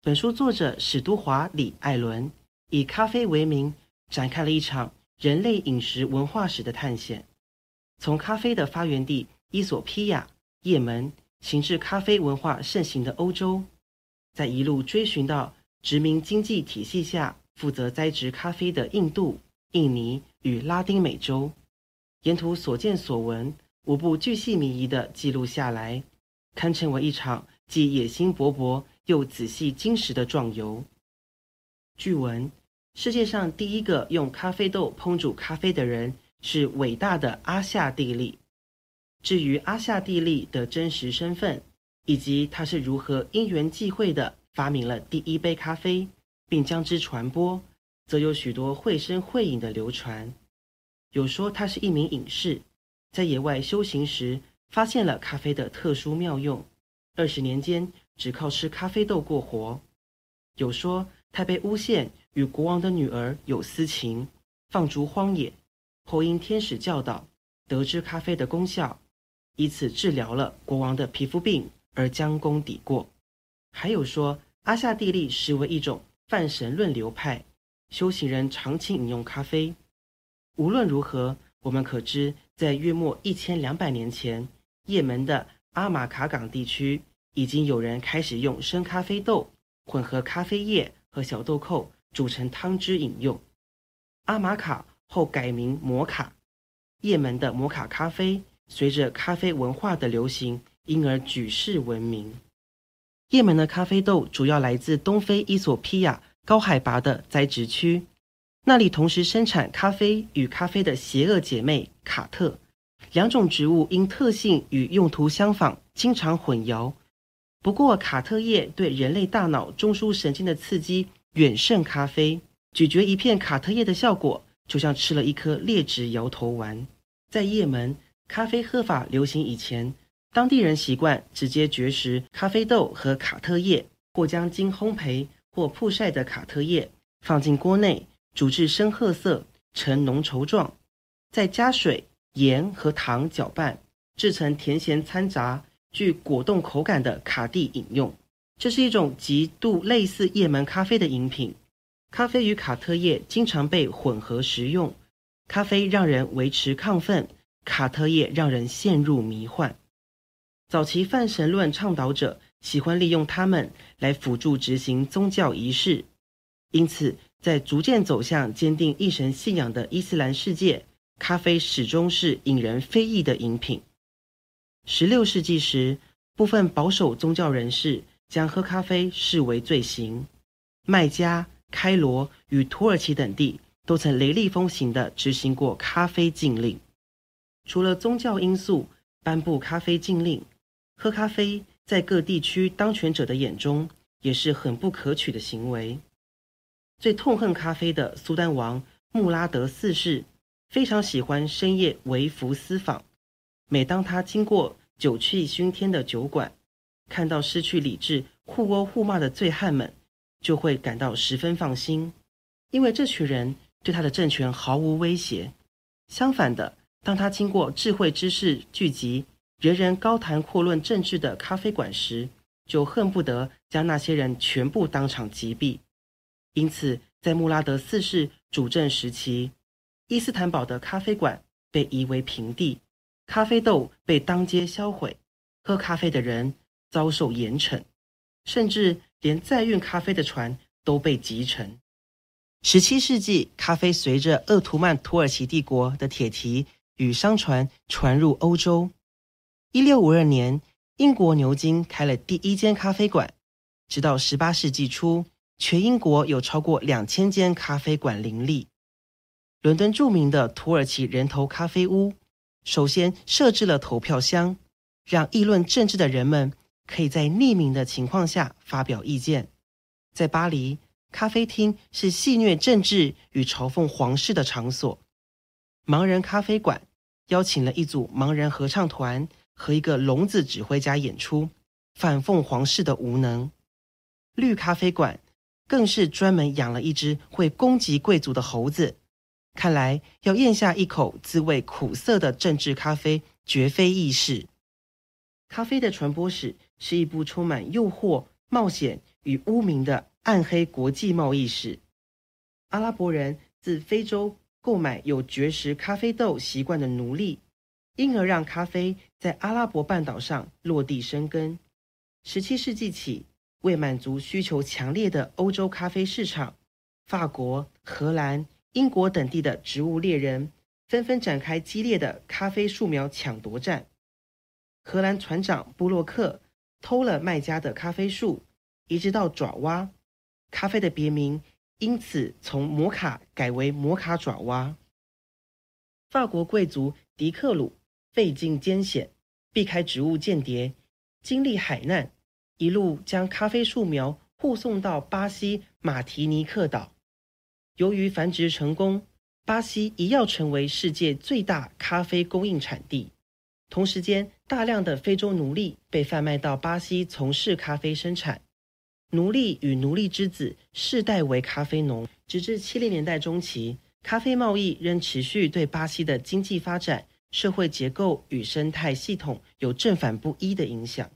本书作者史都华·李艾伦以咖啡为名，展开了一场人类饮食文化史的探险，从咖啡的发源地伊索匹亚、叶门，行至咖啡文化盛行的欧洲，在一路追寻到殖民经济体系下负责栽植咖啡的印度、印尼与拉丁美洲，沿途所见所闻，无不巨细靡遗地记录下来，堪称为一场既野心勃勃又仔细精实的壮游。据闻，世界上第一个用咖啡豆烹煮咖啡的人是伟大的阿夏蒂利。至于阿夏蒂利的真实身份，以及他是如何因缘际会的发明了第一杯咖啡，并将之传播，则有许多绘声绘影的流传。有说他是一名隐士，在野外修行时发现了咖啡的特殊妙用，二十年间只靠吃咖啡豆过活。有说他被诬陷与国王的女儿有私情，放逐荒野，后因天使教导，得知咖啡的功效，以此治疗了国王的皮肤病而将功抵过。还有说阿夏蒂利实为一种泛神论流派，修行人长期饮用咖啡。无论如何，我们可知在约莫一千两百年前，叶门的阿马卡港地区已经有人开始用生咖啡豆混合咖啡叶。和小豆蔻煮成汤汁饮用。阿马卡后改名摩卡，叶门的摩卡咖啡随着咖啡文化的流行，因而举世闻名。叶门的咖啡豆主要来自东非伊索匹亚高海拔的栽植区，那里同时生产咖啡与咖啡的邪恶姐妹卡特，两种植物因特性与用途相仿，经常混淆。不过，卡特叶对人类大脑中枢神经的刺激远胜咖啡。咀嚼一片卡特叶的效果，就像吃了一颗劣质摇头丸。在叶门，咖啡喝法流行以前，当地人习惯直接嚼食咖啡豆和卡特叶，或将经烘焙或曝晒的卡特叶放进锅内煮至深褐色，呈浓稠状，再加水、盐和糖搅拌，制成甜咸掺杂。具果冻口感的卡蒂饮用，这是一种极度类似叶门咖啡的饮品。咖啡与卡特叶经常被混合食用，咖啡让人维持亢奋，卡特叶让人陷入迷幻。早期泛神论倡导者喜欢利用它们来辅助执行宗教仪式，因此在逐渐走向坚定一神信仰的伊斯兰世界，咖啡始终是引人非议的饮品。十六世纪时，部分保守宗教人士将喝咖啡视为罪行。麦加、开罗与土耳其等地都曾雷厉风行地执行过咖啡禁令。除了宗教因素颁布咖啡禁令，喝咖啡在各地区当权者的眼中也是很不可取的行为。最痛恨咖啡的苏丹王穆拉德四世非常喜欢深夜微服私访。每当他经过酒气熏天的酒馆，看到失去理智、互殴互骂的醉汉们，就会感到十分放心，因为这群人对他的政权毫无威胁。相反的，当他经过智慧之士聚集、别人高谈阔论政治的咖啡馆时，就恨不得将那些人全部当场击毙。因此，在穆拉德四世主政时期，伊斯坦堡的咖啡馆被夷为平地。咖啡豆被当街销毁，喝咖啡的人遭受严惩，甚至连载运咖啡的船都被击沉。十七世纪，咖啡随着鄂图曼土耳其帝国的铁蹄与商船传入欧洲。一六五二年，英国牛津开了第一间咖啡馆，直到十八世纪初，全英国有超过两千间咖啡馆林立。伦敦著名的土耳其人头咖啡屋。首先设置了投票箱，让议论政治的人们可以在匿名的情况下发表意见。在巴黎，咖啡厅是戏谑政治与嘲讽皇室的场所。盲人咖啡馆邀请了一组盲人合唱团和一个聋子指挥家演出，反讽皇室的无能。绿咖啡馆更是专门养了一只会攻击贵族的猴子。看来要咽下一口滋味苦涩的政治咖啡，绝非易事。咖啡的传播史是一部充满诱惑、冒险与污名的暗黑国际贸易史。阿拉伯人自非洲购买有绝食咖啡豆习惯的奴隶，因而让咖啡在阿拉伯半岛上落地生根。十七世纪起，为满足需求强烈的欧洲咖啡市场，法国、荷兰、英国等地的植物猎人纷纷展开激烈的咖啡树苗抢夺战。荷兰船长布洛克偷了卖家的咖啡树，移植到爪哇，咖啡的别名因此从摩卡改为摩卡爪哇。法国贵族迪克鲁费尽艰险，避开植物间谍，经历海难，一路将咖啡树苗护送到巴西马提尼克岛。由于繁殖成功，巴西一跃成为世界最大咖啡供应产地。同时间，大量的非洲奴隶被贩卖到巴西从事咖啡生产。奴隶与奴隶之子世代为咖啡农，直至七零年代中期，咖啡贸易仍持续对巴西的经济发展、社会结构与生态系统有正反不一的影响。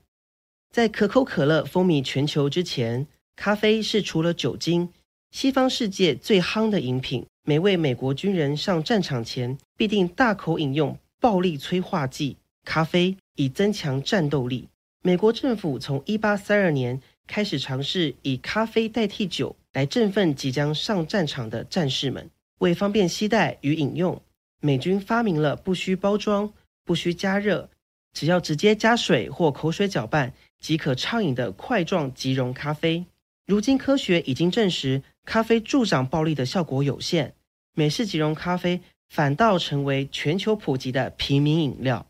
在可口可乐风靡全球之前，咖啡是除了酒精，西方世界最夯的饮品，每位美国军人上战场前必定大口饮用暴力催化剂咖啡，以增强战斗力。美国政府从一八三二年开始尝试以咖啡代替酒来振奋即将上战场的战士们。为方便携带与饮用，美军发明了不需包装、不需加热，只要直接加水或口水搅拌即可畅饮的块状即溶咖啡。如今科学已经证实。咖啡助长暴力的效果有限，美式即溶咖啡反倒成为全球普及的平民饮料。